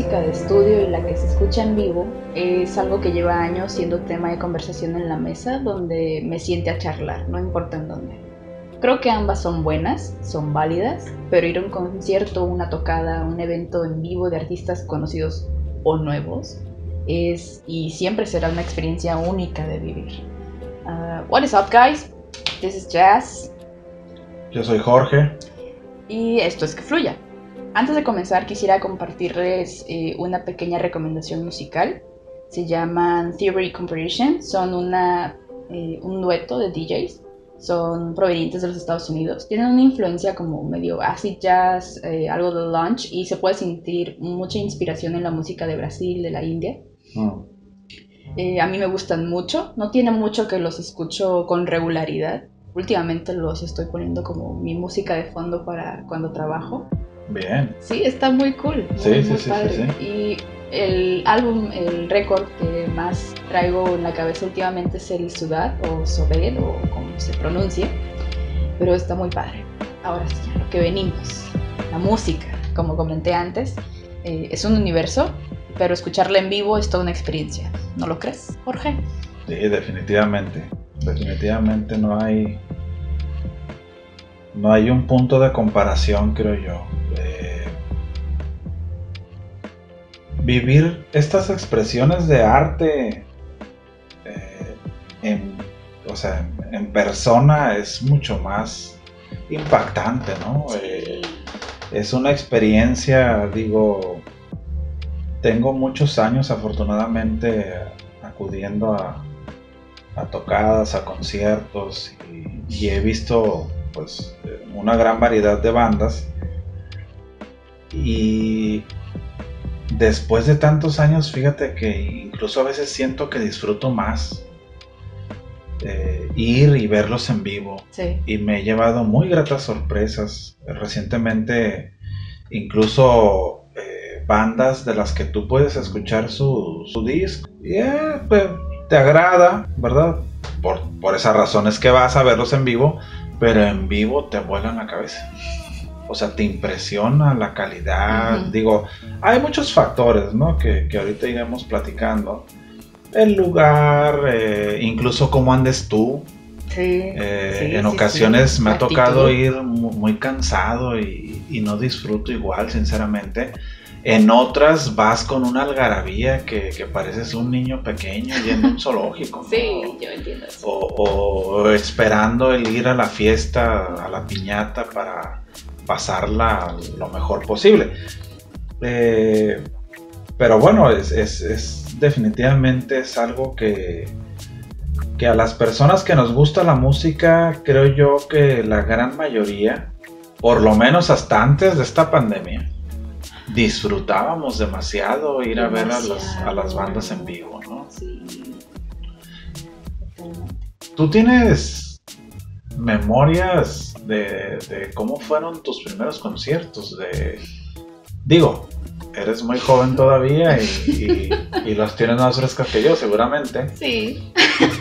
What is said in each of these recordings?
música de estudio y la que se escucha en vivo es algo que lleva años siendo tema de conversación en la mesa donde me siente a charlar, no importa en dónde. Creo que ambas son buenas, son válidas, pero ir a un concierto, una tocada, un evento en vivo de artistas conocidos o nuevos es y siempre será una experiencia única de vivir. Uh, what is up, guys? This is Jazz. Yo soy Jorge. Y esto es que fluya. Antes de comenzar quisiera compartirles eh, una pequeña recomendación musical. Se llaman Theory Comparison. Son una, eh, un dueto de DJs. Son provenientes de los Estados Unidos. Tienen una influencia como medio acid jazz, eh, algo de lunch y se puede sentir mucha inspiración en la música de Brasil, de la India. Ah. a mí me gustan mucho. No tiene mucho que los escucho con regularidad. Últimamente los estoy poniendo como mi música de fondo para cuando trabajo. Bien. Sí, está muy cool. sí, sí, sí, sí, Y el álbum, el récord que más traigo en la cabeza últimamente es el Sudad o Sobed o como se pronuncia. Pero está muy padre. Ahora sí, a lo que venimos. La música, como comenté antes, eh, es un universo, pero escucharla en vivo es toda una experiencia. ¿No lo crees, Jorge? Sí, definitivamente. Definitivamente no hay. No hay un punto de comparación, creo yo. Vivir estas expresiones de arte eh, en, o sea, en persona es mucho más impactante, ¿no? Eh, es una experiencia, digo, tengo muchos años afortunadamente acudiendo a, tocadas, a conciertos y, he visto pues una gran variedad de bandas y después de tantos años, fíjate que incluso a veces siento que disfruto más eh, ir y verlos en vivo. Y me he llevado muy gratas sorpresas. Recientemente, incluso eh, bandas de las que tú puedes escuchar su, su disco. Y eh, pues, te agrada, ¿verdad? Por, por esas razones que vas a verlos en vivo, pero en vivo te vuelan la cabeza o sea, te impresiona la calidad. Digo, hay muchos factores, ¿no? Que, ahorita iremos platicando. El lugar, eh, incluso cómo andes tú. Sí, eh, en ocasiones me ha tocado ir muy, cansado y, no disfruto igual, sinceramente. En otras vas con una algarabía que, pareces un niño pequeño yendo a un zoológico. Sí, yo entiendo o, esperando el ir a la fiesta, a la piñata para pasarla lo mejor posible. Eh, pero bueno, es, definitivamente es algo que, que a las personas que nos gusta la música, creo yo que la gran mayoría, por lo menos hasta antes de esta pandemia, disfrutábamos demasiado ir a ver a las, a las, bandas en vivo, ¿no? Tú tienes memorias de, cómo fueron tus primeros conciertos. De, digo, eres muy joven todavía y, los tienes más frescas que yo, seguramente. Sí.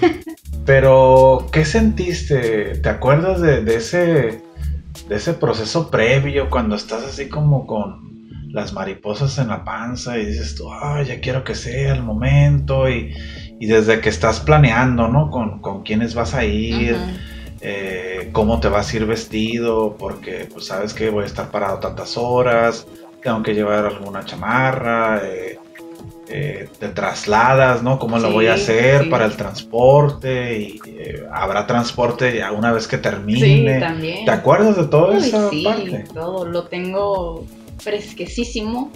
Pero, ¿qué sentiste? ¿Te acuerdas de, ese, de ese proceso previo cuando estás así como con las mariposas en la panza y dices tú, ay, ya quiero que sea el momento y, desde que estás planeando, ¿no? Con, con quiénes vas a ir. Eh, cómo te vas a ir vestido, porque pues sabes que voy a estar parado tantas horas, tengo que llevar alguna chamarra, eh, eh, te trasladas, ¿no? ¿Cómo lo voy a hacer para el transporte? Y habrá transporte ya una vez que termine. Sí, también. ¿Te acuerdas de todo eso? Sí, todo lo tengo fresquísimo.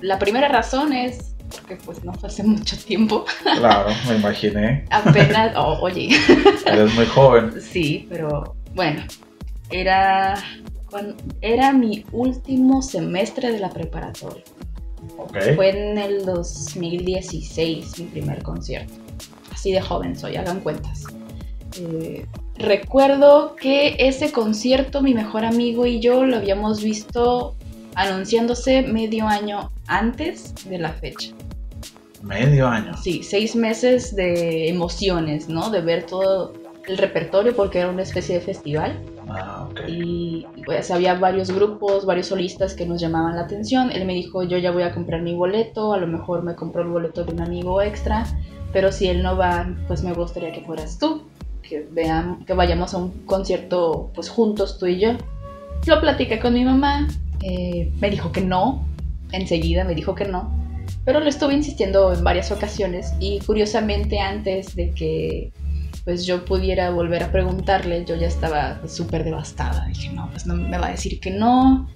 La primera razón es porque pues no fue hace mucho tiempo. Claro, me imaginé. Apenas, oh, oye. Eres muy joven. Sí, pero bueno, era, era mi último semestre de la preparatoria. Okay. Fue en el 2016 mi primer concierto. Así de joven soy, hagan cuentas. Eh, recuerdo que ese concierto mi mejor amigo y yo lo habíamos visto anunciándose medio año antes de la fecha. Medio año. Sí, seis meses de emociones, ¿no? De ver todo, el repertorio porque era una especie de festival. Ah, Y pues había varios grupos, varios solistas que nos llamaban la atención. Él me dijo, yo ya voy a comprar mi boleto, a lo mejor me compro el boleto de un amigo extra, pero si él no va, pues me gustaría que fueras tú, que, vean, que vayamos a un concierto pues juntos tú y yo. Lo platiqué con mi mamá, eh, me dijo que no, enseguida me dijo que no, pero lo estuve insistiendo en varias ocasiones y curiosamente antes de que pues yo pudiera volver a preguntarle, yo ya estaba súper devastada. Dije, no, pues no me va a decir que no.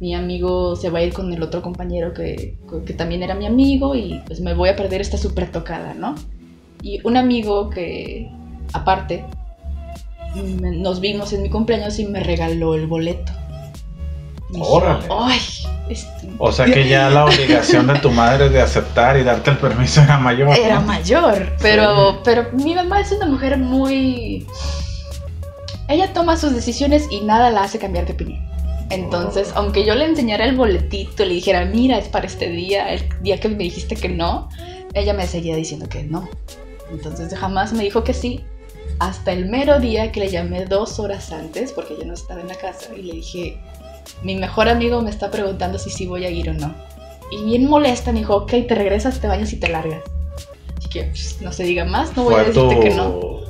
Mi amigo se va a ir con el otro compañero que, que también era mi amigo y pues me voy a perder esta súper tocada, ¿no? Y un amigo que, aparte, nos vimos en mi cumpleaños y me regaló el boleto. Órale. Ay, O sea que ya la obligación de tu madre de aceptar y darte el permiso era mayor. Era mayor, pero, pero mi mamá es una mujer muy... Ella toma sus decisiones y nada la hace cambiar de opinión. Entonces, oh. aunque yo le enseñara el boletito, le dijera, mira, es para este día, el día que me dijiste que no, ella me seguía diciendo que no. Entonces jamás me dijo que sí, hasta el mero día que le llamé dos horas antes, porque yo no estaba en la casa, y le dije, mi mejor amigo me está preguntando si sí voy a ir o no. Y bien molesta me dijo, ok, te regresas, te bañas y te largas. Así que pues, no se diga más, no voy a decirte que no.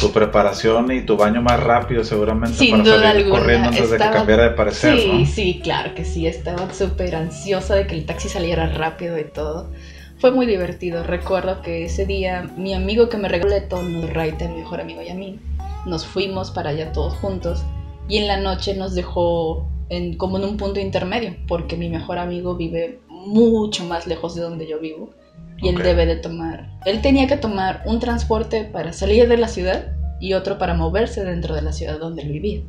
Tu preparación y tu baño más rápido seguramente Sin para salir corriendo antes de que cambiara de parecer, Sí, sí, claro que sí, estaba súper ansiosa de que el taxi saliera rápido y todo. Fue muy divertido. Recuerdo que ese día mi amigo que me regaló el nos Raita, mi mejor amigo y a mí, nos fuimos para allá todos juntos y en la noche nos dejó en, como en un punto intermedio, porque mi mejor amigo vive mucho más lejos de donde yo vivo y él debe de tomar, él tenía que tomar un transporte para salir de la ciudad y otro para moverse dentro de la ciudad donde él vivía.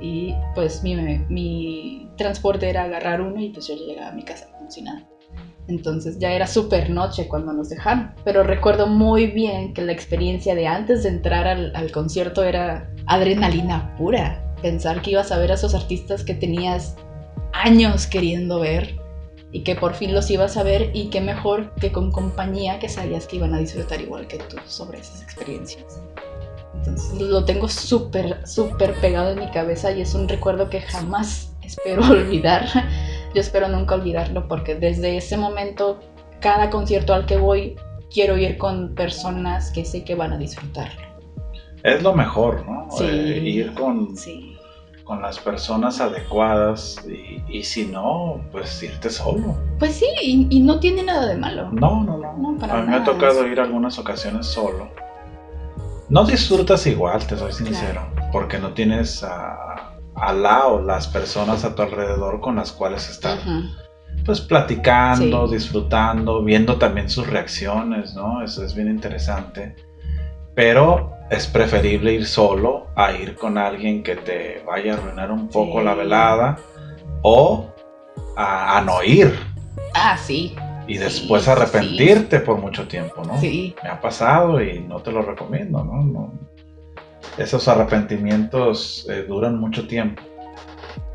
Y pues mi, mi transporte era agarrar uno y pues yo llegaba a mi casa como si nada. Entonces ya era súper noche cuando nos dejaron. Pero recuerdo muy bien que la experiencia de antes de entrar al, concierto era adrenalina pura. Pensar que ibas a ver a esos artistas que tenías años queriendo ver y que por fin los ibas a ver y qué mejor que con compañía que sabías que iban a disfrutar igual que tú sobre esas experiencias. Entonces lo tengo súper, súper pegado en mi cabeza y es un recuerdo que jamás espero olvidar yo espero nunca olvidarlo porque desde ese momento, cada concierto al que voy, quiero ir con personas que sé que van a disfrutarlo. Es lo mejor, ¿no? Sí, eh, ir con, con las personas adecuadas y, si no, pues irte solo. Pues sí, y, no tiene nada de malo. No, no, no. a mí me ha tocado ir algunas ocasiones solo. No disfrutas igual, te soy sincero, porque no tienes a al lado las personas a tu alrededor con las cuales estar pues platicando, disfrutando, viendo también sus reacciones, ¿no? Eso es bien interesante. Pero es preferible ir solo a ir con alguien que te vaya a arruinar un poco la velada o a, no ir. Ah, sí. Y después arrepentirte por mucho tiempo, ¿no? Sí. Me ha pasado y no te lo recomiendo, ¿no? no esos arrepentimientos eh, duran mucho tiempo.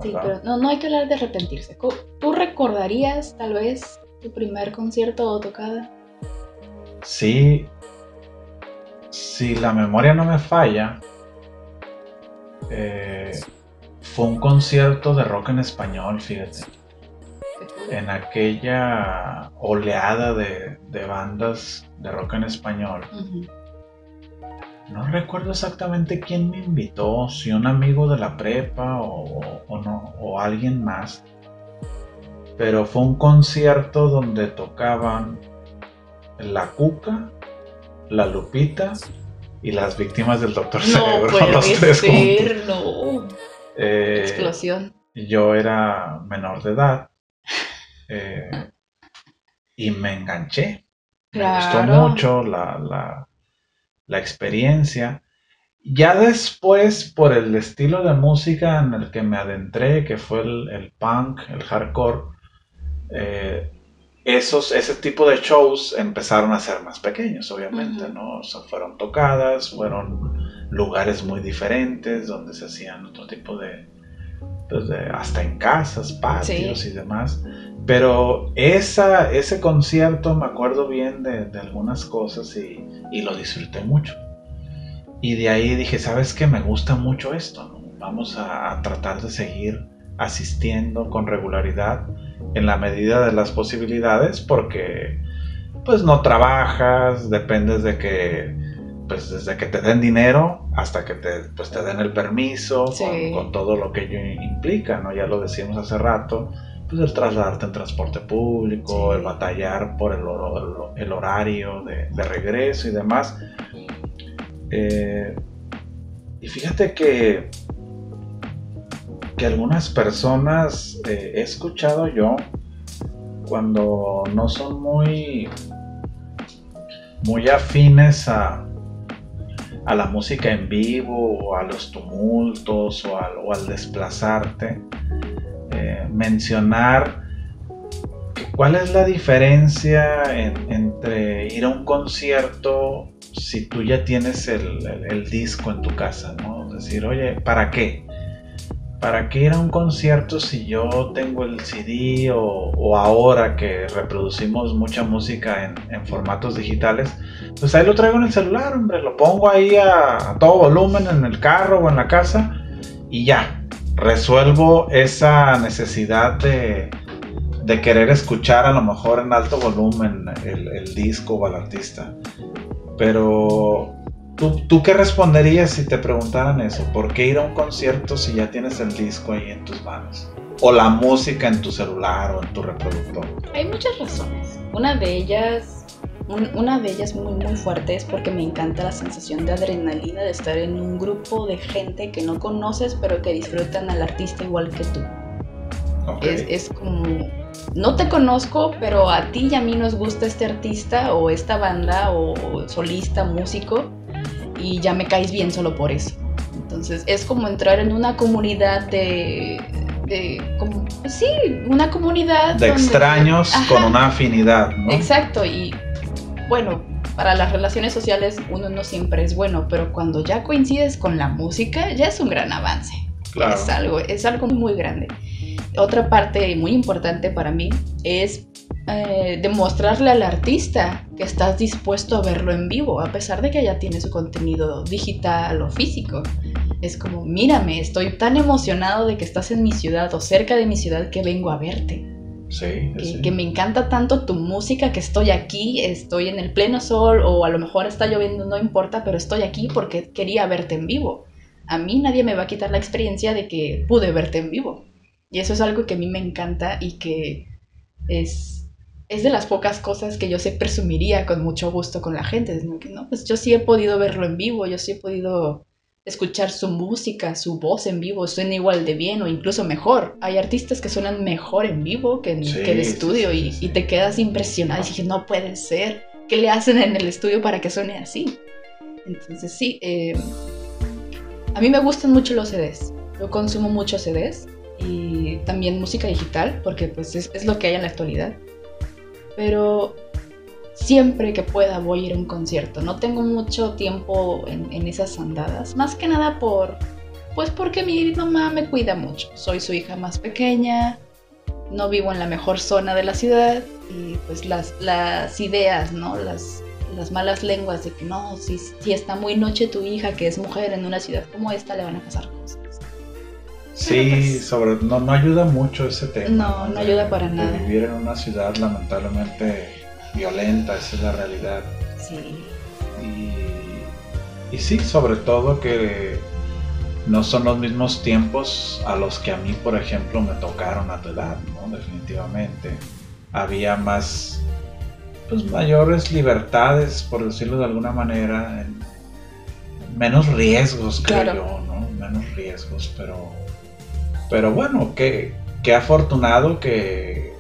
Sí, pero no, no hay que hablar de arrepentirse. ¿Tú recordarías tal vez tu primer concierto o tocada? Sí, si la memoria no me falla, eh, fue un concierto de rock en español, fíjate. En aquella oleada de, bandas de rock en español. No recuerdo exactamente quién me invitó, si un amigo de la prepa o, no, o alguien más. Pero fue un concierto donde tocaban La Cuca, La Lupita y las víctimas del Doctor no Cerebro. los tres ser, No. Eh, Explosión. Yo era menor de edad eh, y me enganché. Me gustó mucho la la experiencia. Ya después, por el estilo de música en el que me adentré, que fue el, punk, el hardcore, eh, esos, ese tipo de shows empezaron a ser más pequeños, obviamente, ¿no? fueron tocadas, fueron lugares muy diferentes donde se hacían otro tipo de, pues hasta en casas, patios y demás. Pero esa, ese concierto me acuerdo bien de, algunas cosas y, lo disfruté mucho. Y de ahí dije, ¿sabes qué? Me gusta mucho esto, Vamos a, tratar de seguir asistiendo con regularidad en la medida de las posibilidades porque pues no trabajas, dependes de que pues desde que te den dinero hasta que te, pues, te den el permiso, con, todo lo que ello implica, ¿no? Ya lo decíamos hace rato, pues el trasladarte en transporte público, el batallar por el, el horario de, regreso y demás. Eh, y fíjate que, que algunas personas eh, he escuchado yo cuando no son muy muy afines a, a la música en vivo o a los tumultos o al, desplazarte, eh, mencionar cuál es la diferencia entre ir a un concierto si tú ya tienes el, disco en tu casa, ¿no? decir, oye, ¿para qué? ¿Para qué ir a un concierto si yo tengo el CD o, ahora que reproducimos mucha música en, formatos digitales? pues ahí lo traigo en el celular, hombre, lo pongo ahí a, todo volumen en el carro o en la casa y ya, resuelvo esa necesidad de, querer escuchar a lo mejor en alto volumen el, disco o al artista. Pero, ¿tú, ¿tú, qué responderías si te preguntaran eso? ¿Por qué ir a un concierto si ya tienes el disco ahí en tus manos? O la música en tu celular o en tu reproductor. Hay muchas razones. Una de ellas una de ellas muy muy fuerte es porque me encanta la sensación de adrenalina de estar en un grupo de gente que no conoces pero que disfrutan al artista igual que tú. Es, como, no te conozco, pero a ti y a mí nos gusta este artista o esta banda o solista, músico y ya me caes bien solo por eso. Entonces es como entrar en una comunidad de, como, sí, una comunidad de extraños con una afinidad, ¿no? Exacto, y bueno, para las relaciones sociales uno no siempre es bueno, pero cuando ya coincides con la música ya es un gran avance. Es algo, es algo muy grande. Otra parte muy importante para mí es eh, demostrarle al artista que estás dispuesto a verlo en vivo, a pesar de que ya tiene su contenido digital o físico. Es como, mírame, estoy tan emocionado de que estás en mi ciudad o cerca de mi ciudad que vengo a verte que, me encanta tanto tu música que estoy aquí, estoy en el pleno sol o a lo mejor está lloviendo, no importa, pero estoy aquí porque quería verte en vivo. A mí nadie me va a quitar la experiencia de que pude verte en vivo. Y eso es algo que a mí me encanta y que es, es de las pocas cosas que yo se presumiría con mucho gusto con la gente. ¿no? Pues yo sí he podido verlo en vivo, yo sí he podido escuchar su música, su voz en vivo suena igual de bien o incluso mejor. Hay artistas que suenan mejor en vivo que en, el estudio y, te quedas impresionado y dices, no puede ser. ¿Qué le hacen en el estudio para que suene así? Entonces sí, eh, a mí me gustan mucho los CDs. Yo consumo muchos CDs y también música digital porque pues es, es lo que hay en la actualidad. Pero siempre que pueda voy a ir a un concierto. No tengo mucho tiempo en, esas andadas. Más que nada por, pues porque mi mamá me cuida mucho. Soy su hija más pequeña, no vivo en la mejor zona de la ciudad y pues las, las ideas, ¿no? Las, las malas lenguas de que no, si, si está muy noche tu hija que es mujer en una ciudad como esta le van a pasar cosas. Sí, pues sobre no, no ayuda mucho ese tema. No, no, ayuda para nada. Vivir en una ciudad lamentablemente violenta, esa es la realidad. Sí. Y, y sí, sobre todo que no son los mismos tiempos a los que a mí, por ejemplo, me tocaron a tu edad, ¿no? Definitivamente. Había más, pues mayores libertades, por decirlo de alguna manera, menos riesgos, creo yo, ¿no? Menos riesgos, pero, pero bueno, qué, qué afortunado que,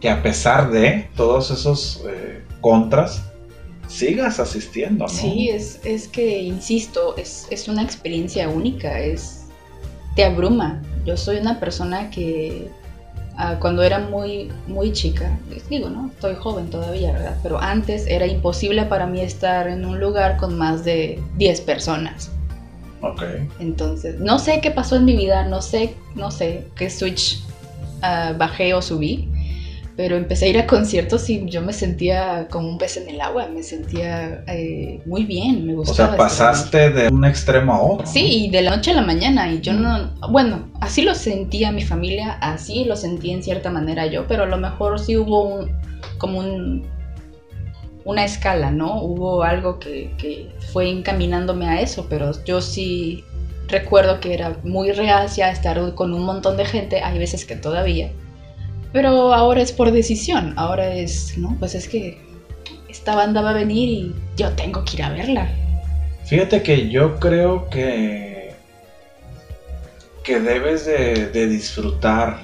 que a pesar de todos esos eh, contras, sigas asistiendo, ¿no? Sí, es, es que, insisto, es, es, una experiencia única, es, te abruma. Yo soy una persona que ah, cuando era muy, muy chica, les digo, ¿no? Estoy joven todavía, ¿verdad? Pero antes era imposible para mí estar en un lugar con más de 10 personas. Ok. Entonces, no sé qué pasó en mi vida, no sé, no sé qué switch ah, bajé o subí, pero empecé a ir a conciertos y yo me sentía como un pez en el agua, me sentía eh, muy bien, me gustaba. O sea, pasaste de un extremo a otro. Sí, y de la noche a la mañana, y yo no, bueno, así lo sentía mi familia, así lo sentí en cierta manera yo, pero a lo mejor sí hubo un, como un, una escala, ¿no? Hubo algo que, que fue encaminándome a eso, pero yo sí recuerdo que era muy reacia estar con un montón de gente, hay veces que todavía pero ahora es por decisión, ahora es, no, pues es que esta banda va a venir y yo tengo que ir a verla. Fíjate que yo creo que, que debes de, disfrutar,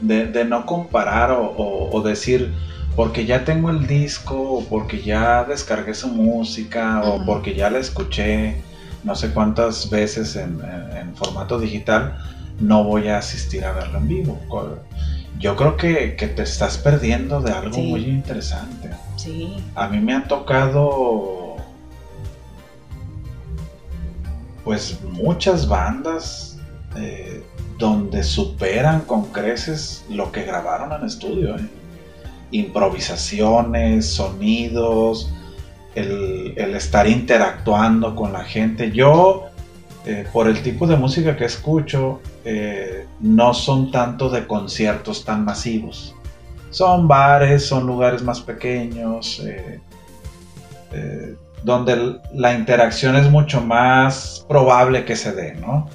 de, no comparar o, decir, porque ya tengo el disco, o porque ya descargué su música, o porque ya la escuché no sé cuántas veces en, en, formato digital, no voy a asistir a verlo en vivo yo creo que, te estás perdiendo de algo muy interesante. Sí. A mí me han tocado pues muchas bandas eh, donde superan con creces lo que grabaron en estudio. ¿eh? Improvisaciones, sonidos, el, estar interactuando con la gente. Yo, eh, por el tipo de música que escucho, eh, no son tanto de conciertos tan masivos. Son bares, son lugares más pequeños, eh, donde la interacción es mucho más probable que se dé, ¿no?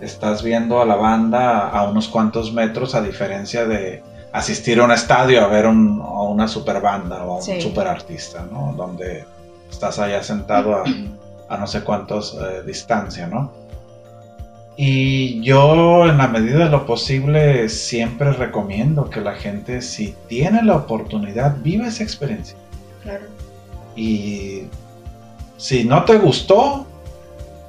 Estás viendo a la banda a unos cuantos metros a diferencia de asistir a un estadio a ver a una super banda o a un super artista, ¿no? Donde estás allá sentado a, a no sé cuántos distancia, ¿no? Y yo en la medida de lo posible siempre recomiendo que la gente si tiene la oportunidad viva esa experiencia. Claro. Y si no te gustó,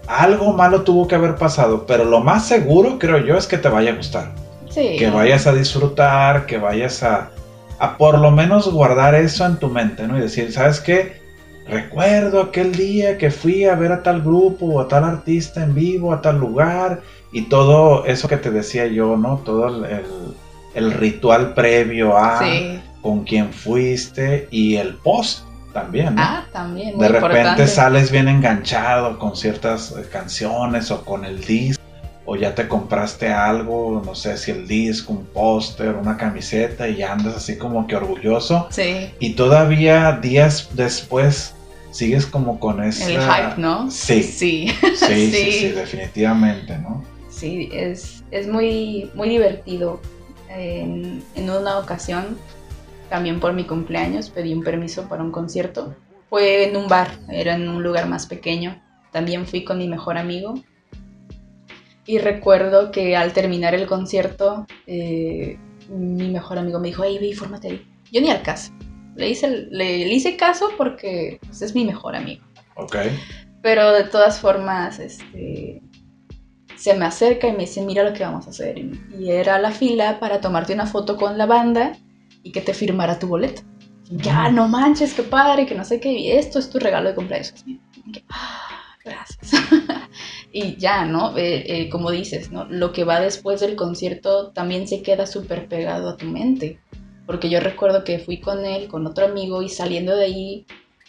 algo malo tuvo que haber pasado, pero lo más seguro creo yo es que te vaya a gustar. Sí. Que vayas a disfrutar, que vayas a, a por lo menos guardar eso en tu mente, ¿no? Y decir, ¿sabes qué? recuerdo aquel día que fui a ver a tal grupo o a tal artista en vivo, a tal lugar, y todo eso que te decía yo, ¿no? Todo el, ritual previo a con quién fuiste y el post también. ¿no? Ah, también. de repente sales bien enganchado con ciertas eh, canciones o con el disco. O ya te compraste algo, no sé si el disco, un póster, una camiseta y ya andas así como que orgulloso. Sí. Y todavía días después sigues como con ese... El hype, ¿no? Sí. Sí. Sí, sí, sí, definitivamente, ¿no? Sí, es, es muy, muy divertido. En, en, una ocasión, también por mi cumpleaños, pedí un permiso para un concierto. Fue en un bar, era en un lugar más pequeño. También fui con mi mejor amigo. Y recuerdo que al terminar el concierto, eh, mi mejor amigo me dijo, hey, ve, fórmate ahí. Yo ni al caso. Le hice, le, hice caso porque pues, es mi mejor amigo. Ok. Pero de todas formas, este, se me acerca y me dice, mira lo que vamos a hacer. Y era la fila para tomarte una foto con la banda y que te firmara tu boleto. ya, no manches, qué padre, que no sé qué, y esto es tu regalo de cumpleaños. Ah, gracias. y ya, ¿no? Eh, eh, como dices, ¿no? Lo que va después del concierto también se queda súper pegado a tu mente porque yo recuerdo que fui con él, con otro amigo, y saliendo de ahí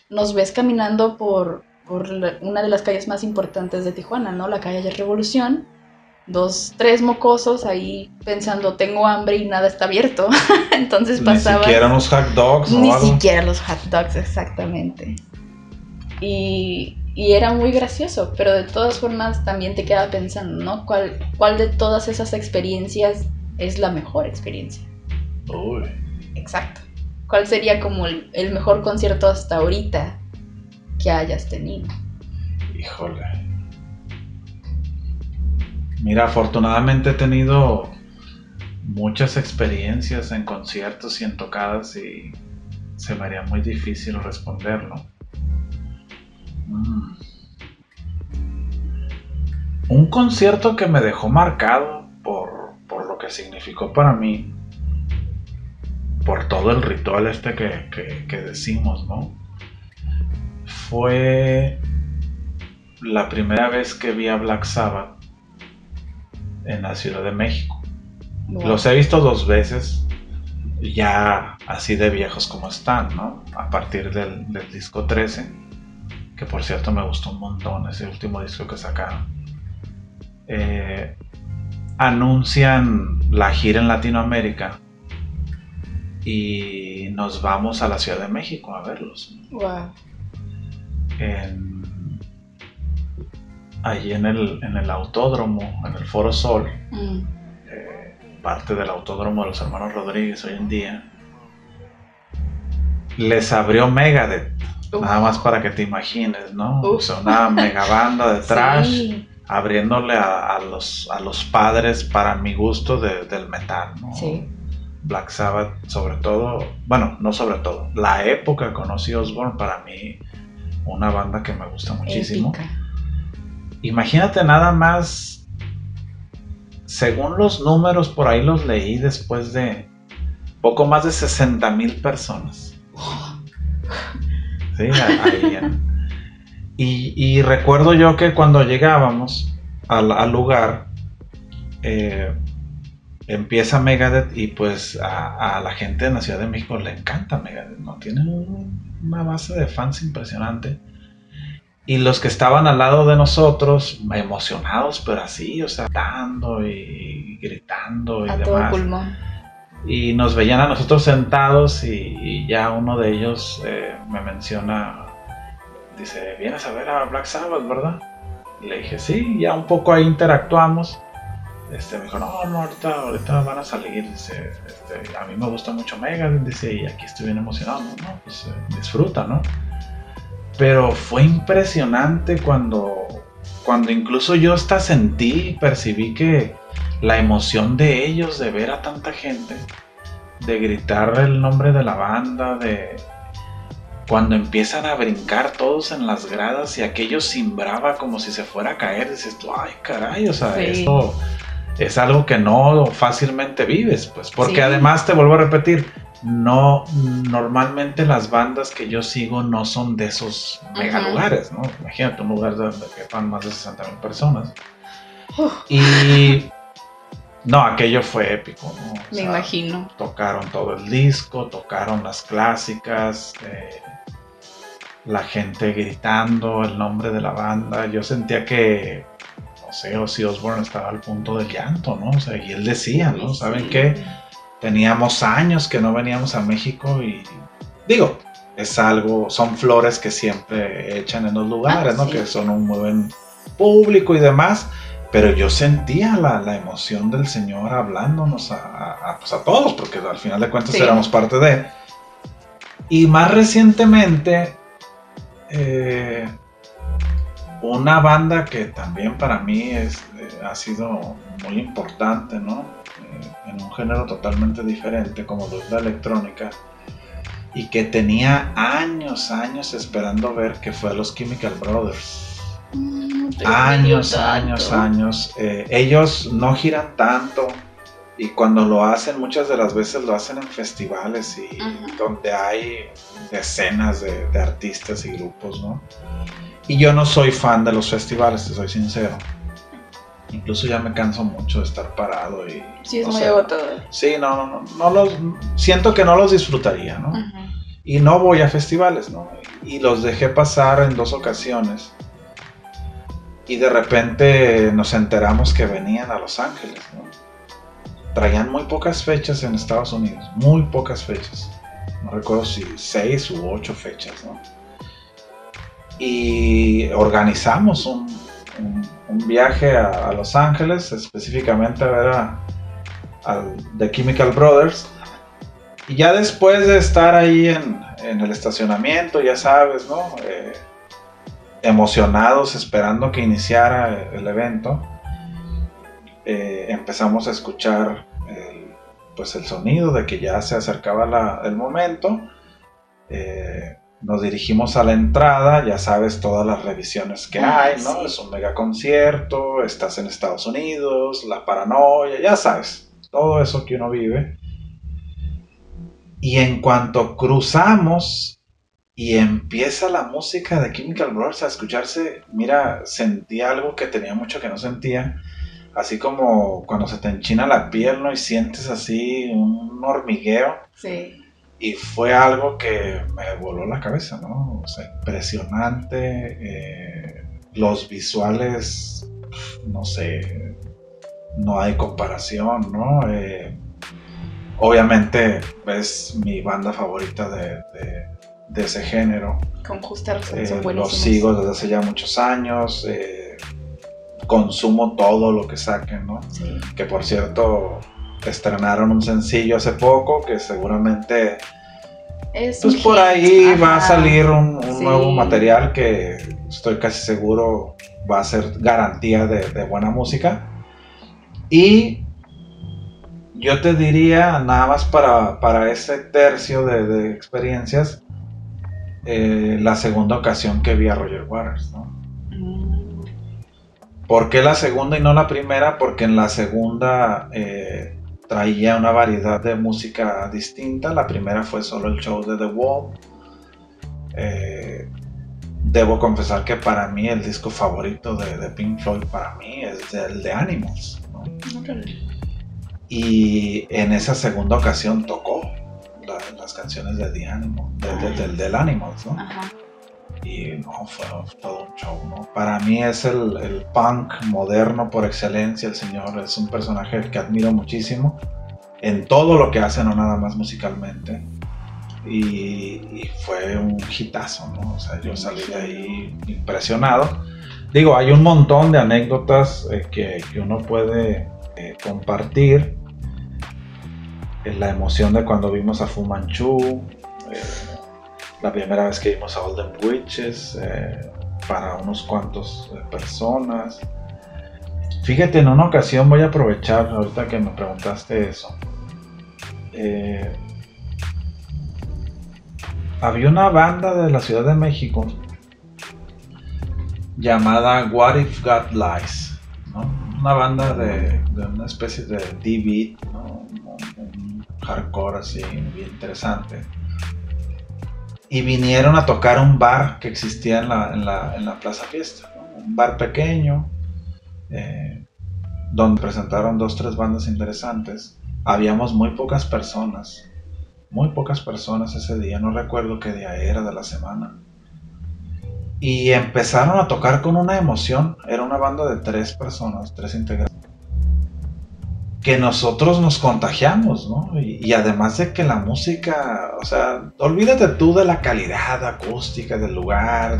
nos ves caminando por, por una de las calles más importantes de Tijuana, ¿no? La calle de Revolución. Dos, tres mocosos ahí pensando, tengo hambre y nada está abierto. Entonces pasaba. Ni siquiera los hot dogs, ¿no? Ni siquiera los hot dogs, exactamente. Y, y, era muy gracioso, pero de todas formas también te queda pensando, ¿no? ¿Cuál, ¿Cuál de todas esas experiencias es la mejor experiencia? Uy. Exacto. ¿Cuál sería como el, mejor concierto hasta ahorita que hayas tenido? Híjole. Mira, afortunadamente he tenido muchas experiencias en conciertos y en tocadas y se me haría muy difícil responderlo. Mm. Un concierto que me dejó marcado por, por lo que significó para mí por todo el ritual este que, decimos, ¿no? Fue la primera vez que vi a Black Sabbath en la Ciudad de México. Los he visto dos veces. ya así de viejos como están, ¿no? A partir del, disco 13, que por cierto me gustó un montón ese último disco que sacaron. Eh, anuncian la gira en Latinoamérica y nos vamos a la Ciudad de México a verlos. Wow. allí en el, en el autódromo, en el Foro Sol, mm. eh, parte del autódromo de los hermanos Rodríguez hoy en día, les abrió Megadeth. Nada más para que te imagines, ¿no? O sea, una mega banda de trash abriéndole a, los, a los padres, para mi gusto, del metal, ¿no? Sí. Black Sabbath, sobre todo, bueno, no sobre todo, la época con Ozzy Osbourne, para mí, una banda que me gusta muchísimo. Imagínate nada más, según los números, por ahí los leí después de poco más de 60 mil personas. Sí, ahí y, recuerdo yo que cuando llegábamos al, lugar, eh, empieza Megadeth y pues a, la gente de la Ciudad de México le encanta Megadeth, ¿no? Tienen una base de fans impresionante. Y los que estaban al lado de nosotros, emocionados, pero así, o sea, dando y gritando y a demás. pulmón. Y nos veían a nosotros sentados y, ya uno de ellos eh, me menciona, dice, vienes a ver a Black Sabbath, ¿verdad? Y le dije, sí, ya un poco ahí interactuamos. Este, me dijo, no, no, ahorita, ahorita van a salir, este, a mí me gusta mucho Mega, dice, y aquí estoy bien emocionado, ¿no? Pues eh, disfruta, ¿no? Pero fue impresionante cuando, cuando incluso yo hasta sentí, percibí que la emoción de ellos de ver a tanta gente, de gritar el nombre de la banda, de, cuando empiezan a brincar todos en las gradas y aquello simbraba como si se fuera a caer, dices tú, ay caray, o sea, esto es algo que no fácilmente vives, pues, porque además te vuelvo a repetir, no, normalmente las bandas que yo sigo no son de esos mega lugares, ¿no? Imagínate un lugar donde quepan más de 60 mil personas. Y no, aquello fue épico, ¿no? Me imagino. Tocaron todo el disco, tocaron las clásicas, eh, la gente gritando el nombre de la banda. Yo sentía que no sé, Ozzy Osbourne estaba al punto del llanto, ¿no? O sea, y él decía, ¿no? ¿Saben qué? Teníamos años que no veníamos a México y digo, es algo, son flores que siempre echan en los lugares, ¿no? Que son un muy buen público y demás, pero yo sentía la, emoción del Señor hablándonos a, pues a, todos, porque al final de cuentas éramos parte de... Y más recientemente, eh, una banda que también para mí es, eh, ha sido muy importante, ¿no? Eh, en un género totalmente diferente como es la electrónica y que tenía años, años esperando ver que fue a los Chemical Brothers. Años, años, años. Eh, ellos no giran tanto y cuando lo hacen muchas de las veces lo hacen en festivales y donde hay decenas de, de artistas y grupos, ¿no? Y yo no soy fan de los festivales, te soy sincero. Incluso ya me canso mucho de estar parado y... Sí, es muy agotador. Sí, no, no, no, los... Siento que no los disfrutaría, ¿no? Y no voy a festivales, ¿no? Y los dejé pasar en dos ocasiones. Y de repente nos enteramos que venían a Los Ángeles. Traían muy pocas fechas en Estados Unidos, muy pocas fechas. No recuerdo si seis u ocho fechas, ¿no? y organizamos un, viaje a, Los Ángeles, específicamente a ver a, The Chemical Brothers. Y ya después de estar ahí en, el estacionamiento, ya sabes, ¿no? Eh, emocionados, esperando que iniciara el evento, eh, empezamos a escuchar el, pues el sonido de que ya se acercaba el momento. Eh, nos dirigimos a la entrada, ya sabes todas las revisiones que ah, hay, ¿no? Es un mega concierto, estás en Estados Unidos, la paranoia, ya sabes, todo eso que uno vive. Y en cuanto cruzamos y empieza la música de Chemical Brothers a escucharse, mira, sentí algo que tenía mucho que no sentía. así como cuando se te enchina la piel, ¿no? Y sientes así un hormigueo. Sí. Y fue algo que me voló la cabeza, ¿no? O sea, impresionante. Eh, los visuales, no sé, no hay comparación, ¿no? Eh, obviamente es mi banda favorita de, ese género. Con justa razón, son eh, Los sigo desde hace ya muchos años. Eh, consumo todo lo que saquen, ¿no? Sí. Que por cierto, estrenaron un sencillo hace poco que seguramente. pues por ahí va a salir un, nuevo material que estoy casi seguro va a ser garantía de buena música. Y yo te diría, nada más para, ese tercio de, experiencias, eh, la segunda ocasión que vi a Roger Waters, ¿no? Mm. ¿Por qué la segunda y no la primera? Porque en la segunda eh, traía una variedad de música distinta. La primera fue solo el show de The Wall. Eh, debo confesar que para mí el disco favorito de, Pink Floyd para mí es el de Animals. Y en esa segunda ocasión tocó las canciones de The Animal, del Animals, ¿no? Y no, fue todo un show, ¿no? Para mí es el, punk moderno por excelencia, el señor es un personaje que admiro muchísimo en todo lo que hace, no nada más musicalmente. Y, fue un hitazo, ¿no? O sea, yo salí de ahí impresionado. Digo, hay un montón de anécdotas eh, que, que, uno puede eh, compartir. La emoción de cuando vimos a Fu Manchu, eh, la primera vez que vimos a Olden Witches, para unos cuantos personas. Fíjate, en una ocasión voy a aprovechar, ahorita que me preguntaste eso. había una banda de la Ciudad de México llamada What If God Lies, una banda de, una especie de D-beat, un hardcore así, bien interesante. Y vinieron a tocar un bar que existía en la, Plaza Fiesta, un bar pequeño, eh, donde presentaron dos, tres bandas interesantes. Habíamos muy pocas personas, muy pocas personas ese día, no recuerdo qué día era de la semana. Y empezaron a tocar con una emoción, era una banda de tres personas, tres integrantes, que nosotros nos contagiamos, ¿no? Y, además de que la música, o sea, olvídate tú de la calidad acústica del lugar,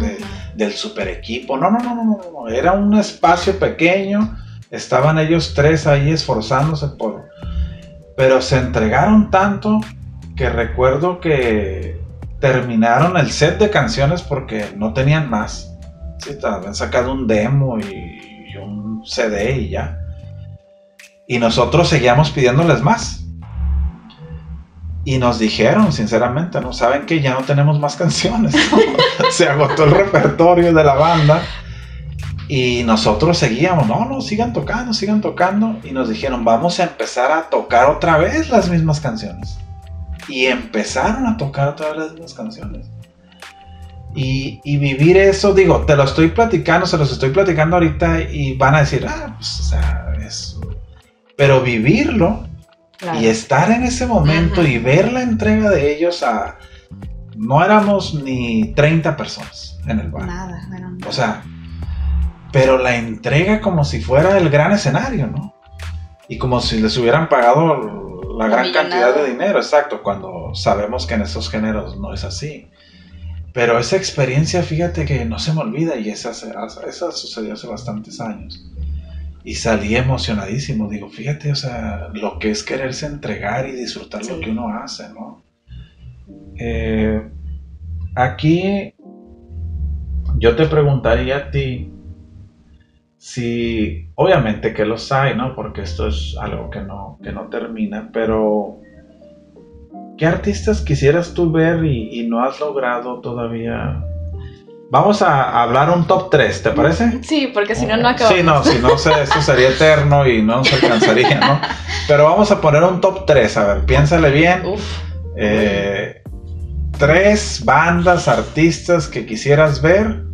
del super equipo, no, no, no, no, no, era un espacio pequeño, estaban ellos tres ahí esforzándose por... Pero se entregaron tanto que recuerdo que terminaron el set de canciones porque no tenían más. Sí, habían sacado un demo y, un CD y ya. Y nosotros seguíamos pidiéndoles más. Y nos dijeron, sinceramente, ¿no? Saben que ya no tenemos más canciones. Se agotó el repertorio de la banda. Y nosotros seguíamos, no, no, sigan tocando, sigan tocando. Y nos dijeron, vamos a empezar a tocar otra vez las mismas canciones y empezaron a tocar otra vez las canciones. Y, vivir eso, digo, te lo estoy platicando, se los estoy platicando ahorita y van a decir, ah, pues, o sea, es... Pero vivirlo y estar en ese momento y ver la entrega de ellos a... No éramos ni 30 personas en el bar. Nada, O sea, pero la entrega como si fuera el gran escenario, ¿no? Y como si les hubieran pagado la gran cantidad de dinero, exacto, cuando sabemos que en esos géneros no es así. Pero esa experiencia, fíjate que no se me olvida y esa, esa sucedió hace bastantes años. Y salí emocionadísimo, digo, fíjate, o sea, lo que es quererse entregar y disfrutar lo que uno hace, ¿no? Eh, aquí yo te preguntaría a ti, Sí, obviamente que los hay, ¿no? Porque esto es algo que no, que no termina, pero ¿qué artistas quisieras tú ver y, no has logrado todavía? Vamos a hablar un top 3, ¿te parece? Sí, porque si no, no acabamos. Sí, no, si no, eso sería eterno y no se alcanzaría, ¿no? Pero vamos a poner un top 3, a ver, piénsale bien. Eh, tres bandas, artistas que quisieras ver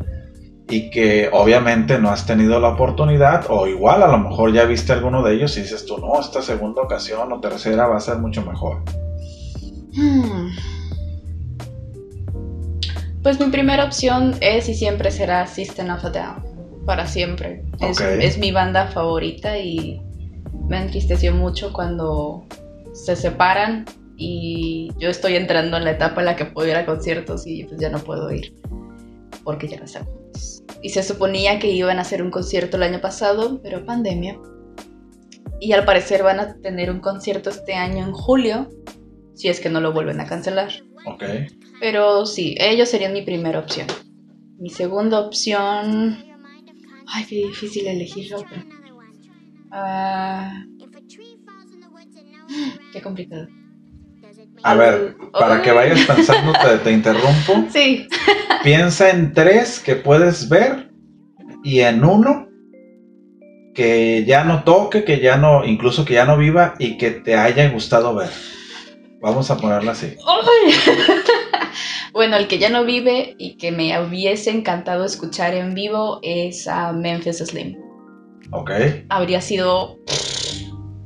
y que obviamente no has tenido la oportunidad o igual a lo mejor ya viste alguno de ellos y dices tú, no, esta segunda ocasión o tercera va a ser mucho mejor? Hmm. Pues mi primera opción es y siempre será System of a Down, para siempre. Es, es mi banda favorita y me entristeció mucho cuando se separan y yo estoy entrando en la etapa en la que puedo ir a conciertos y pues ya no puedo ir porque ya no están y se suponía que iban a hacer un concierto el año pasado, pero pandemia. Y al parecer van a tener un concierto este año en julio, si es que no lo vuelven a cancelar. Ok. Pero sí, ellos serían mi primera opción. Mi segunda opción... Ay, qué difícil elegir otra. Ah, qué complicado. A ver, para que vayas pensando, te, te interrumpo. Sí. Piensa en tres que puedes ver y en uno que ya no toque, que ya no, incluso que ya no viva y que te haya gustado ver. Vamos a ponerla así. Bueno, el que ya no vive y que me hubiese encantado escuchar en vivo es a Memphis Slim. Ok. Habría sido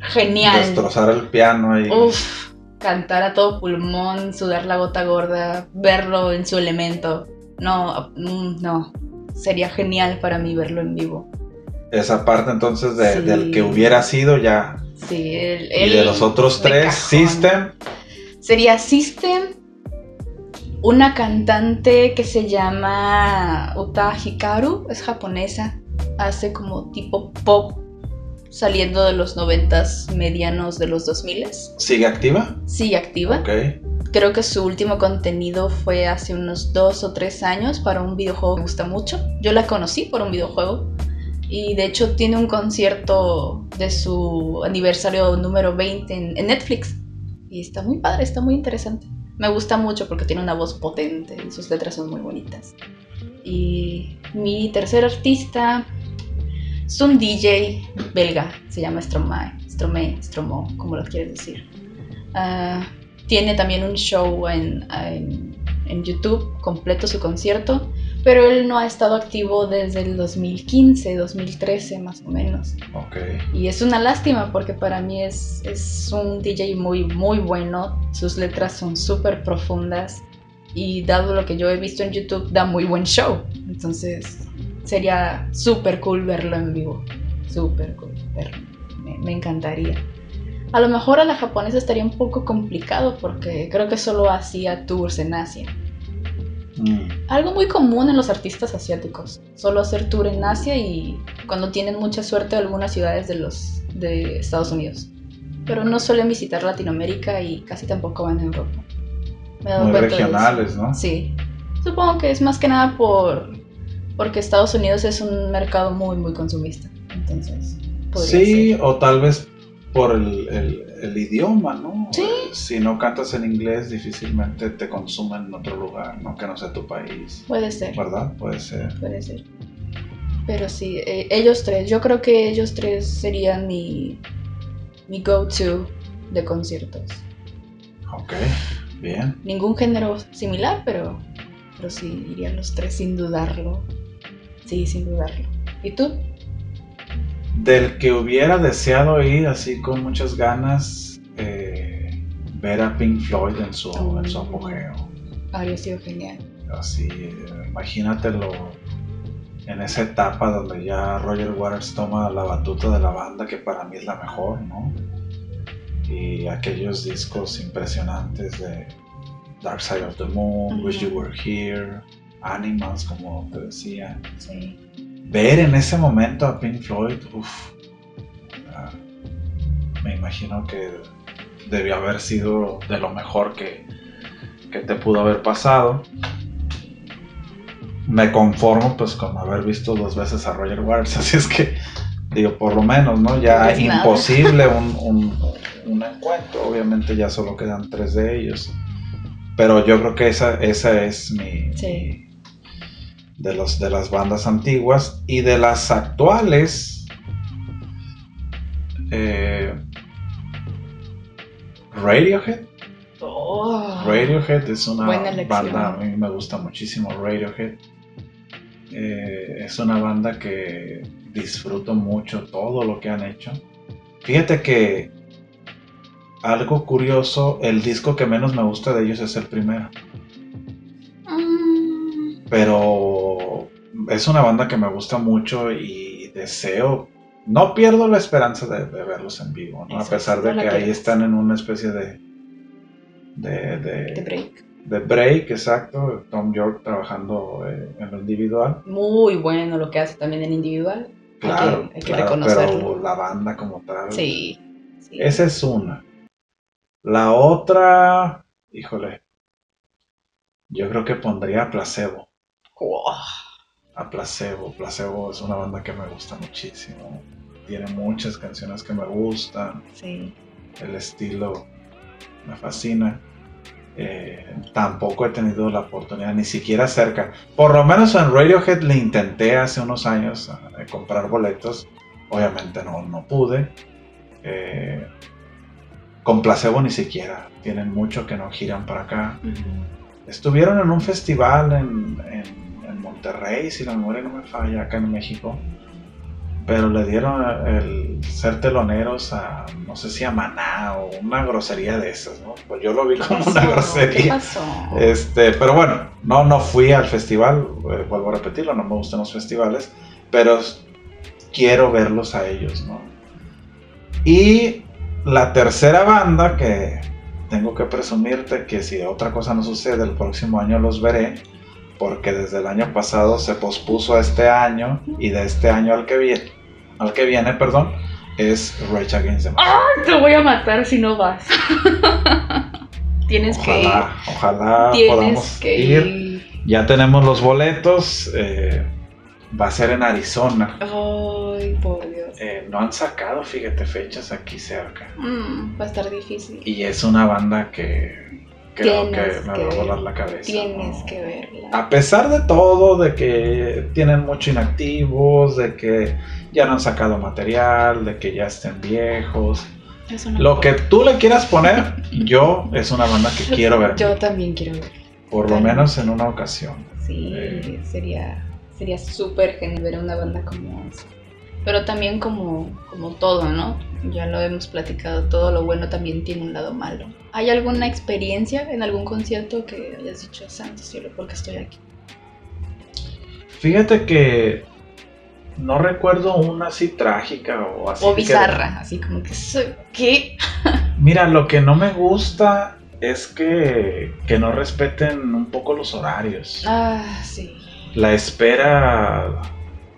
genial. Destrozar el piano y cantar a todo pulmón, sudar la gota gorda, verlo en su elemento. No, mm, no. Sería genial para mí verlo en vivo. Esa parte entonces del que hubiera sido ya. Sí, el, y de los otros tres, System. Sería System, una cantante que se llama Uta Hikaru, es japonesa, hace como tipo pop saliendo de los noventas medianos de los 2000. ¿Sigue activa? Sigue activa. Ok. Creo que su último contenido fue hace unos dos o tres años para un videojuego que me gusta mucho. Yo la conocí por un videojuego y de hecho tiene un concierto de su aniversario número 20 en, en Netflix. Y está muy padre, está muy interesante. Me gusta mucho porque tiene una voz potente y sus letras son muy bonitas. Y mi tercer artista es un DJ belga, se llama Stromae, Stromae, Stromo, como lo quieres decir. Ah, tiene también un show en, en, YouTube, completo su concierto, pero él no ha estado activo desde el 2015, 2013 más o menos. Okay. Y es una lástima porque para mí es, es un DJ muy, muy bueno, sus letras son súper profundas y dado lo que yo he visto en YouTube, da muy buen show. Entonces, sería súper cool verlo en vivo. Súper cool verlo. Me, encantaría. A lo mejor a la japonesa estaría un poco complicado porque creo que solo hacía tours en Asia. Mm. Algo muy común en los artistas asiáticos. Solo hacer tour en Asia y cuando tienen mucha suerte algunas ciudades de los de Estados Unidos. Pero no suelen visitar Latinoamérica y casi tampoco van a Europa. muy regionales, ¿no? Sí. Supongo que es más que nada por porque Estados Unidos es un mercado muy, muy consumista. Entonces, Sí, o tal vez por el, el, idioma, ¿no? Sí. Si no cantas en inglés, difícilmente te consumen en otro lugar, ¿no? Que no sea tu país. Puede ser. ¿Verdad? Puede ser. Puede ser. Pero sí, eh, ellos tres, yo creo que ellos tres serían mi, mi go-to de conciertos. Ok, bien. Ningún género similar, pero, pero sí, irían los tres sin dudarlo. Sí, sin dudarlo. ¿Y tú? Del que hubiera deseado ir así con muchas ganas, eh, ver a Pink Floyd en su, en su apogeo. Habría sido genial. Así, imagínatelo en esa etapa donde ya Roger Waters toma la batuta de la banda, que para mí es la mejor, ¿no? Y aquellos discos impresionantes de Dark Side of the Moon, Wish You Were Here, Animals, como te decía. Ver en ese momento a Pink Floyd, uff, ah, me imagino que debió haber sido de lo mejor que, que te pudo haber pasado. Me conformo pues con haber visto dos veces a Roger Waters, así es que digo, por lo menos, ¿no? Ya es imposible un, un, un, encuentro, obviamente ya solo quedan tres de ellos, pero yo creo que esa, esa es mi, sí de, los, de las bandas antiguas y de las actuales. Eh, Radiohead. Oh. Radiohead es una banda, a mí me gusta muchísimo Radiohead. Eh, es una banda que disfruto mucho todo lo que han hecho. Fíjate que algo curioso, el disco que menos me gusta de ellos es el primero. Mm. Pero es una banda que me gusta mucho y deseo, no pierdo la esperanza de, verlos en vivo, a pesar de que ahí están en una especie de... De, de, break. De break, exacto. Tom York trabajando eh, en lo individual. Muy bueno lo que hace también en individual. Claro, hay que, reconocerlo. Pero la banda como tal. Sí, Esa es una. La otra, híjole, yo creo que pondría Placebo. A Placebo. Placebo es una banda que me gusta muchísimo. Tiene muchas canciones que me gustan. Sí. El estilo me fascina. Eh, tampoco he tenido la oportunidad, ni siquiera cerca. Por lo menos en Radiohead le intenté hace unos años eh, comprar boletos. Obviamente no, no pude. Eh, con placebo ni siquiera. Tienen mucho que no giran para acá. Estuvieron en un festival en, en, Monterrey, si la memoria no me falla, acá en México pero le dieron el ser teloneros a, no sé si a Maná o una grosería de esas, ¿no? Pues yo lo vi como una grosería. ¿Qué pasó? Este, pero bueno, no, no fui al festival, eh, vuelvo a repetirlo, no me gustan los festivales, pero quiero verlos a ellos, ¿no? Y la tercera banda que tengo que presumirte que si otra cosa no sucede, el próximo año los veré, porque desde el año pasado se pospuso a este año y de este año al que viene, al que viene, perdón, es Rage Against the Machine. ¡Ah! Te voy a matar si no vas. Tienes que ir. Ojalá podamos ir. Ya tenemos los boletos. Eh, va a ser en Arizona. Ay, por Dios. Eh, no han sacado, fíjate, fechas aquí cerca. Mm, va a estar difícil. Y es una banda que creo que me va a volar la cabeza. Tienes que verla. A pesar de todo, de que tienen mucho inactivos, de que ya no han sacado material, de que ya estén viejos. Lo que tú le quieras poner, yo es una banda que quiero ver. Yo también quiero ver. Por lo menos en una ocasión. Sí, eh, sería sería súper genial ver una banda como esa. Pero también como, como todo, ¿no? Ya lo hemos platicado, todo lo bueno también tiene un lado malo. ¿Hay alguna experiencia en algún concierto que hayas dicho, santo cielo, porque estoy aquí? Fíjate que no recuerdo una así trágica o así. O bizarra, así como que, ¿qué? Mira, lo que no me gusta es que, que no respeten un poco los horarios. Ah, sí. La espera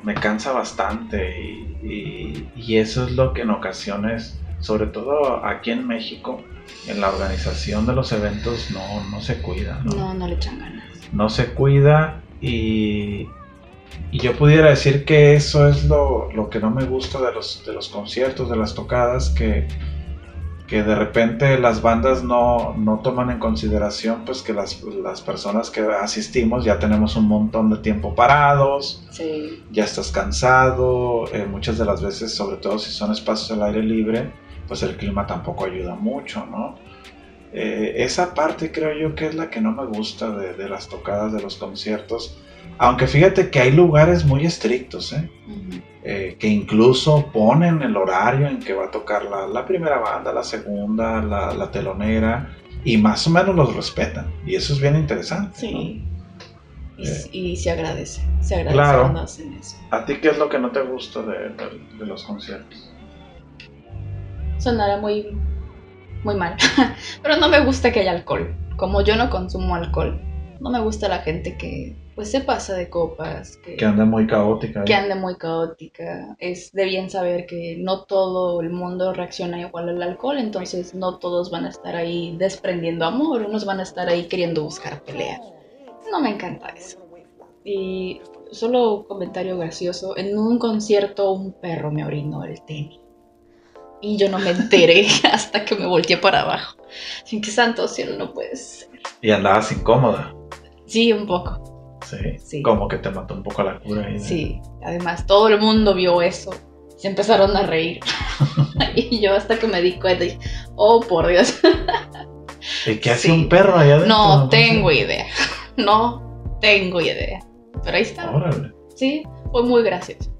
me cansa bastante y, y, eso es lo que en ocasiones, sobre todo aquí en México, en la organización de los eventos no, no se cuida. ¿no? no, no le echan ganas. No se cuida y, y yo pudiera decir que eso es lo, lo, que no me gusta de los, de los conciertos, de las tocadas, que que de repente las bandas no, no, toman en consideración pues que las, las, personas que asistimos ya tenemos un montón de tiempo parados, ya estás cansado, eh, muchas de las veces, sobre todo si son espacios al aire libre, pues el clima tampoco ayuda mucho, ¿no? Eh, esa parte creo yo que es la que no me gusta de, de, las tocadas de los conciertos, aunque fíjate que hay lugares muy estrictos, ¿eh? Eh, que incluso ponen el horario en que va a tocar la, primera banda, la segunda, la, telonera, y más o menos los respetan. Y eso es bien interesante. Sí. Y, se agradece, se agradece cuando hacen eso. ¿A ti qué es lo que no te gusta de, los conciertos? Sonará muy, muy mal, pero no me gusta que haya alcohol. Como yo no consumo alcohol, no me gusta la gente que pues se pasa de copas. Que, anda muy caótica. Que ¿eh? anda muy caótica. Es de bien saber que no todo el mundo reacciona igual al alcohol, entonces no todos van a estar ahí desprendiendo amor, unos van a estar ahí queriendo buscar pelea. No me encanta eso. Y solo un comentario gracioso, en un concierto un perro me orinó el tenis. Y yo no me enteré hasta que me volteé para abajo. Sin que santo cielo no puede ser. Y andabas incómoda. Sí, un poco. Sí, Como que te mató un poco la cura. Ahí Sí, además todo el mundo vio eso. Se empezaron a reír. y yo hasta que me di cuenta, dije, oh por Dios. ¿Y qué hacía un perro allá adentro? No tengo idea. No tengo idea. Pero ahí está. Sí, fue muy gracioso.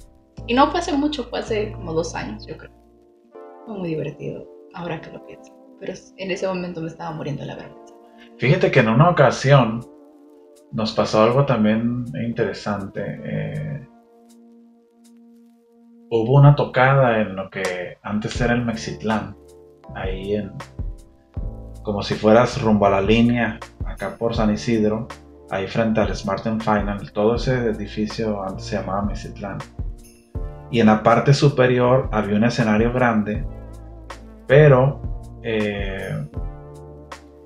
Y no fue hace mucho, fue hace como dos años, yo creo. Fue muy divertido, ahora que lo pienso. Pero en ese momento me estaba muriendo la vergüenza. Fíjate que en una ocasión nos pasó algo también interesante. Eh, hubo una tocada en lo que antes era el Mexitlán, ahí en, como si fueras rumbo a la línea, acá por San Isidro, ahí frente al Smart Final, todo ese edificio se llamaba Mexitlán. Y en la parte superior había un escenario grande, pero eh,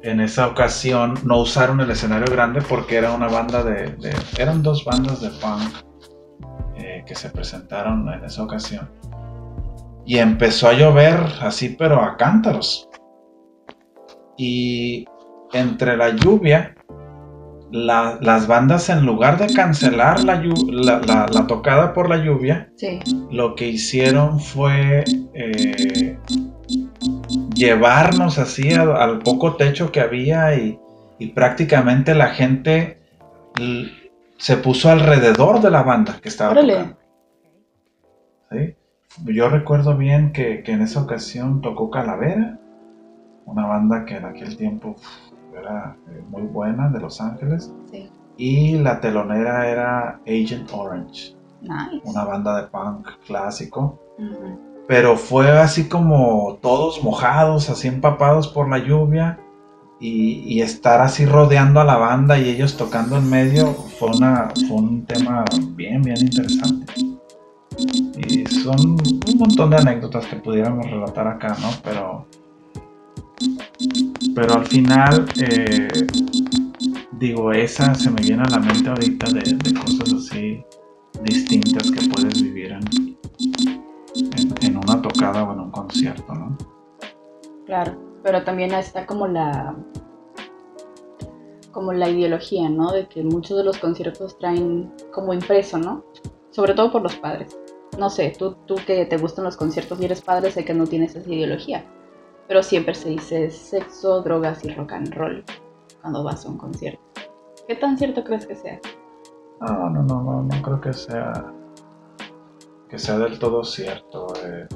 en esa ocasión no usaron el escenario grande porque era una banda de, eran dos bandas de punk eh, que se presentaron en esa ocasión. Y empezó a llover así, pero a cántaros. Y entre la lluvia, las bandas en lugar de cancelar la, la, tocada por la lluvia, lo que hicieron fue eh, llevarnos así al, poco techo que había y, prácticamente la gente se puso alrededor de la banda que estaba tocando. Yo recuerdo bien que, en esa ocasión tocó Calavera, una banda que en aquel tiempo era eh, muy buena de Los Ángeles. Y la telonera era Agent Orange, una banda de punk clásico pero fue así como todos mojados, así empapados por la lluvia y, estar así rodeando a la banda y ellos tocando en medio fue, una, fue un tema bien, bien interesante. Y son un montón de anécdotas que pudiéramos relatar acá, ¿no? Pero, pero al final, eh, digo, esa se me viene a la mente ahorita de, de cosas así distintas que puedes vivir en, tocada o en un concierto, ¿no? Claro, pero también está como la como la ideología, ¿no? De que muchos de los conciertos traen como impreso, ¿no? Sobre todo por los padres. No sé, tú, tú que te gustan los conciertos y eres padre, sé que no tienes esa ideología. Pero siempre se dice sexo, drogas y rock and roll cuando vas a un concierto. ¿Qué tan cierto crees que sea? No, no, no, no, no creo que sea que sea del todo cierto. Eh.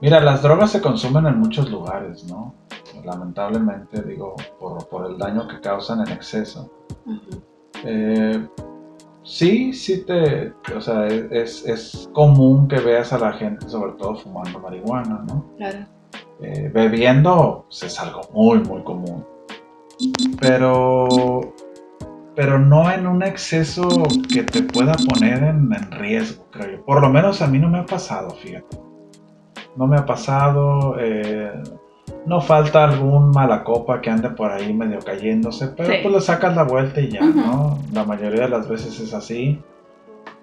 Mira, las drogas se consumen en muchos lugares, ¿no? Lamentablemente, digo, por, el daño que causan en exceso. Eh, sí, sí te, o sea, es, común que veas a la gente, sobre todo fumando marihuana, ¿no? Claro. Eh, bebiendo, pues, es algo muy, muy común. Pero pero no en un exceso que te pueda poner en, riesgo, creo yo. Por lo menos a mí no me ha pasado, fíjate. No me ha pasado. Eh, no falta algún mala copa que ande por ahí medio cayéndose, pero pues le sacas la vuelta y ya, ¿no? La mayoría de las veces es así.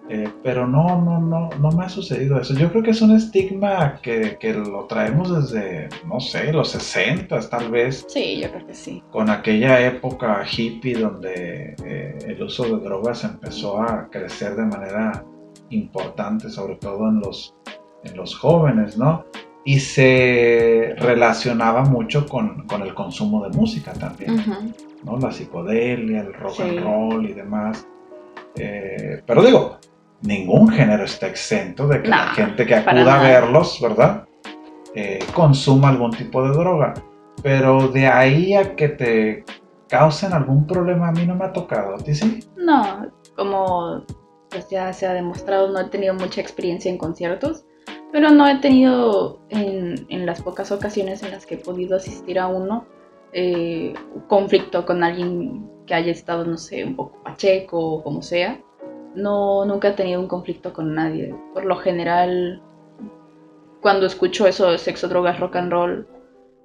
Eh, pero no, no, no, no me ha sucedido eso. Yo creo que es un estigma que, lo traemos desde, no sé, los 60 tal vez. Sí, yo creo que sí. Con aquella época hippie donde eh, el uso de drogas empezó a crecer de manera importante, sobre todo en los, en los jóvenes, ¿no? Y se relacionaba mucho con, el consumo de música también, ¿no? La psicodelia, el rock and roll y demás. Eh, pero digo, ningún género está exento de que la gente que acuda a verlos, ¿verdad? Eh, consuma algún tipo de droga. Pero de ahí a que te causen algún problema a mí no me ha tocado. ¿A ti sí? No, como pues ya se ha demostrado, no he tenido mucha experiencia en conciertos, pero no he tenido en, las pocas ocasiones en las que he podido asistir a uno eh, conflicto con alguien que haya estado, no sé, un poco pacheco o como sea no, nunca he tenido un conflicto con nadie. Por lo general, cuando escucho eso de sexo, drogas, rock and roll,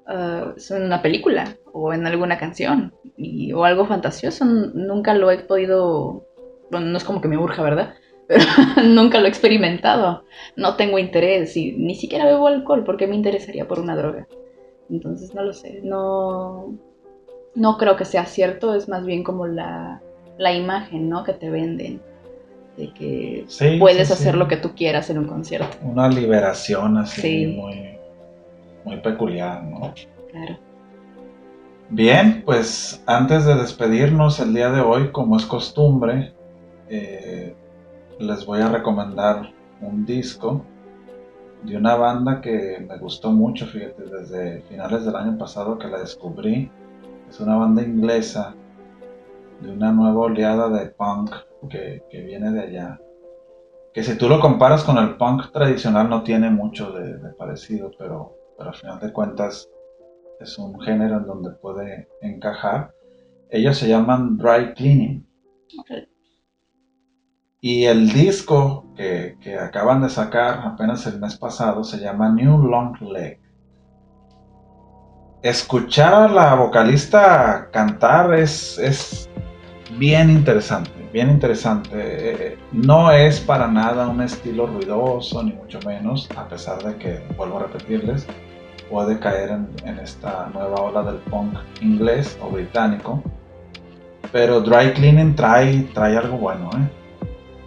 uh, es en una película o en alguna canción o algo fantasioso. Nunca lo he podido, bueno, no es como que me urja, ¿verdad? Pero nunca lo he experimentado. No tengo interés y ni siquiera bebo alcohol porque me interesaría por una droga. Entonces no lo sé. No, no creo que sea cierto. Es más bien como la, la imagen, ¿no? Que te venden de que puedes hacer lo que tú quieras en un concierto. Una liberación así muy, muy peculiar, ¿no? Claro. Bien, pues antes de despedirnos el día de hoy, como es costumbre, eh, les voy a recomendar un disco de una banda que me gustó mucho, fíjate, desde finales del año pasado que la descubrí. Es una banda inglesa de una nueva oleada de punk que, viene de allá. Que si tú lo comparas con el punk tradicional no tiene mucho de, parecido, pero, pero al final de cuentas es un género en donde puede encajar. Ellos se llaman Dry Cleaning. Y el disco que, acaban de sacar apenas el mes pasado se llama New Long Leg. Escuchar a la vocalista cantar es, es bien interesante, bien interesante. No es para nada un estilo ruidoso, ni mucho menos, a pesar de que, vuelvo a repetirles, puede caer en, esta nueva ola del punk inglés o británico. Pero Dry Cleaning trae, trae algo bueno, ¿eh?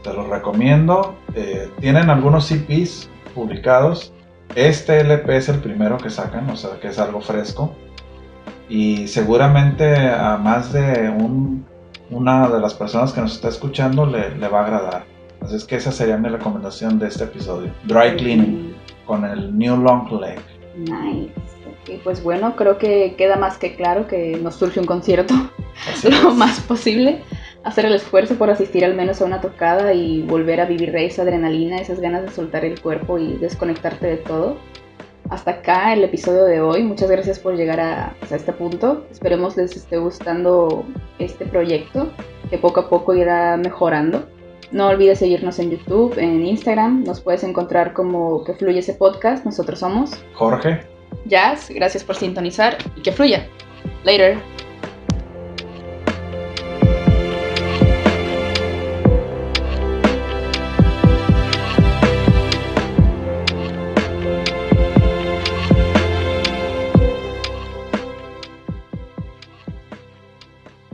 Te los recomiendo. Eh, tienen algunos CPs publicados. Este LP es el primero que sacan, o sea que es algo fresco. Y seguramente a más de una de las personas que nos está escuchando le, le va a agradar. Así es que esa sería mi recomendación de este episodio. Dry Cleaning con el New Long Leg. Nice. Y pues bueno, creo que queda más que claro que nos surge un concierto lo más posible. Hacer el esfuerzo por asistir al menos a una tocada y volver a vivir esa adrenalina, esas ganas de soltar el cuerpo y desconectarte de todo. Hasta acá el episodio de hoy. Muchas gracias por llegar a, pues, a este punto. Esperemos les esté gustando este proyecto que poco a poco irá mejorando. No olvides seguirnos en YouTube, en Instagram. Nos puedes encontrar como que fluye ese podcast. Nosotros somos Jorge. Jazz. Gracias por sintonizar y que fluya. Later.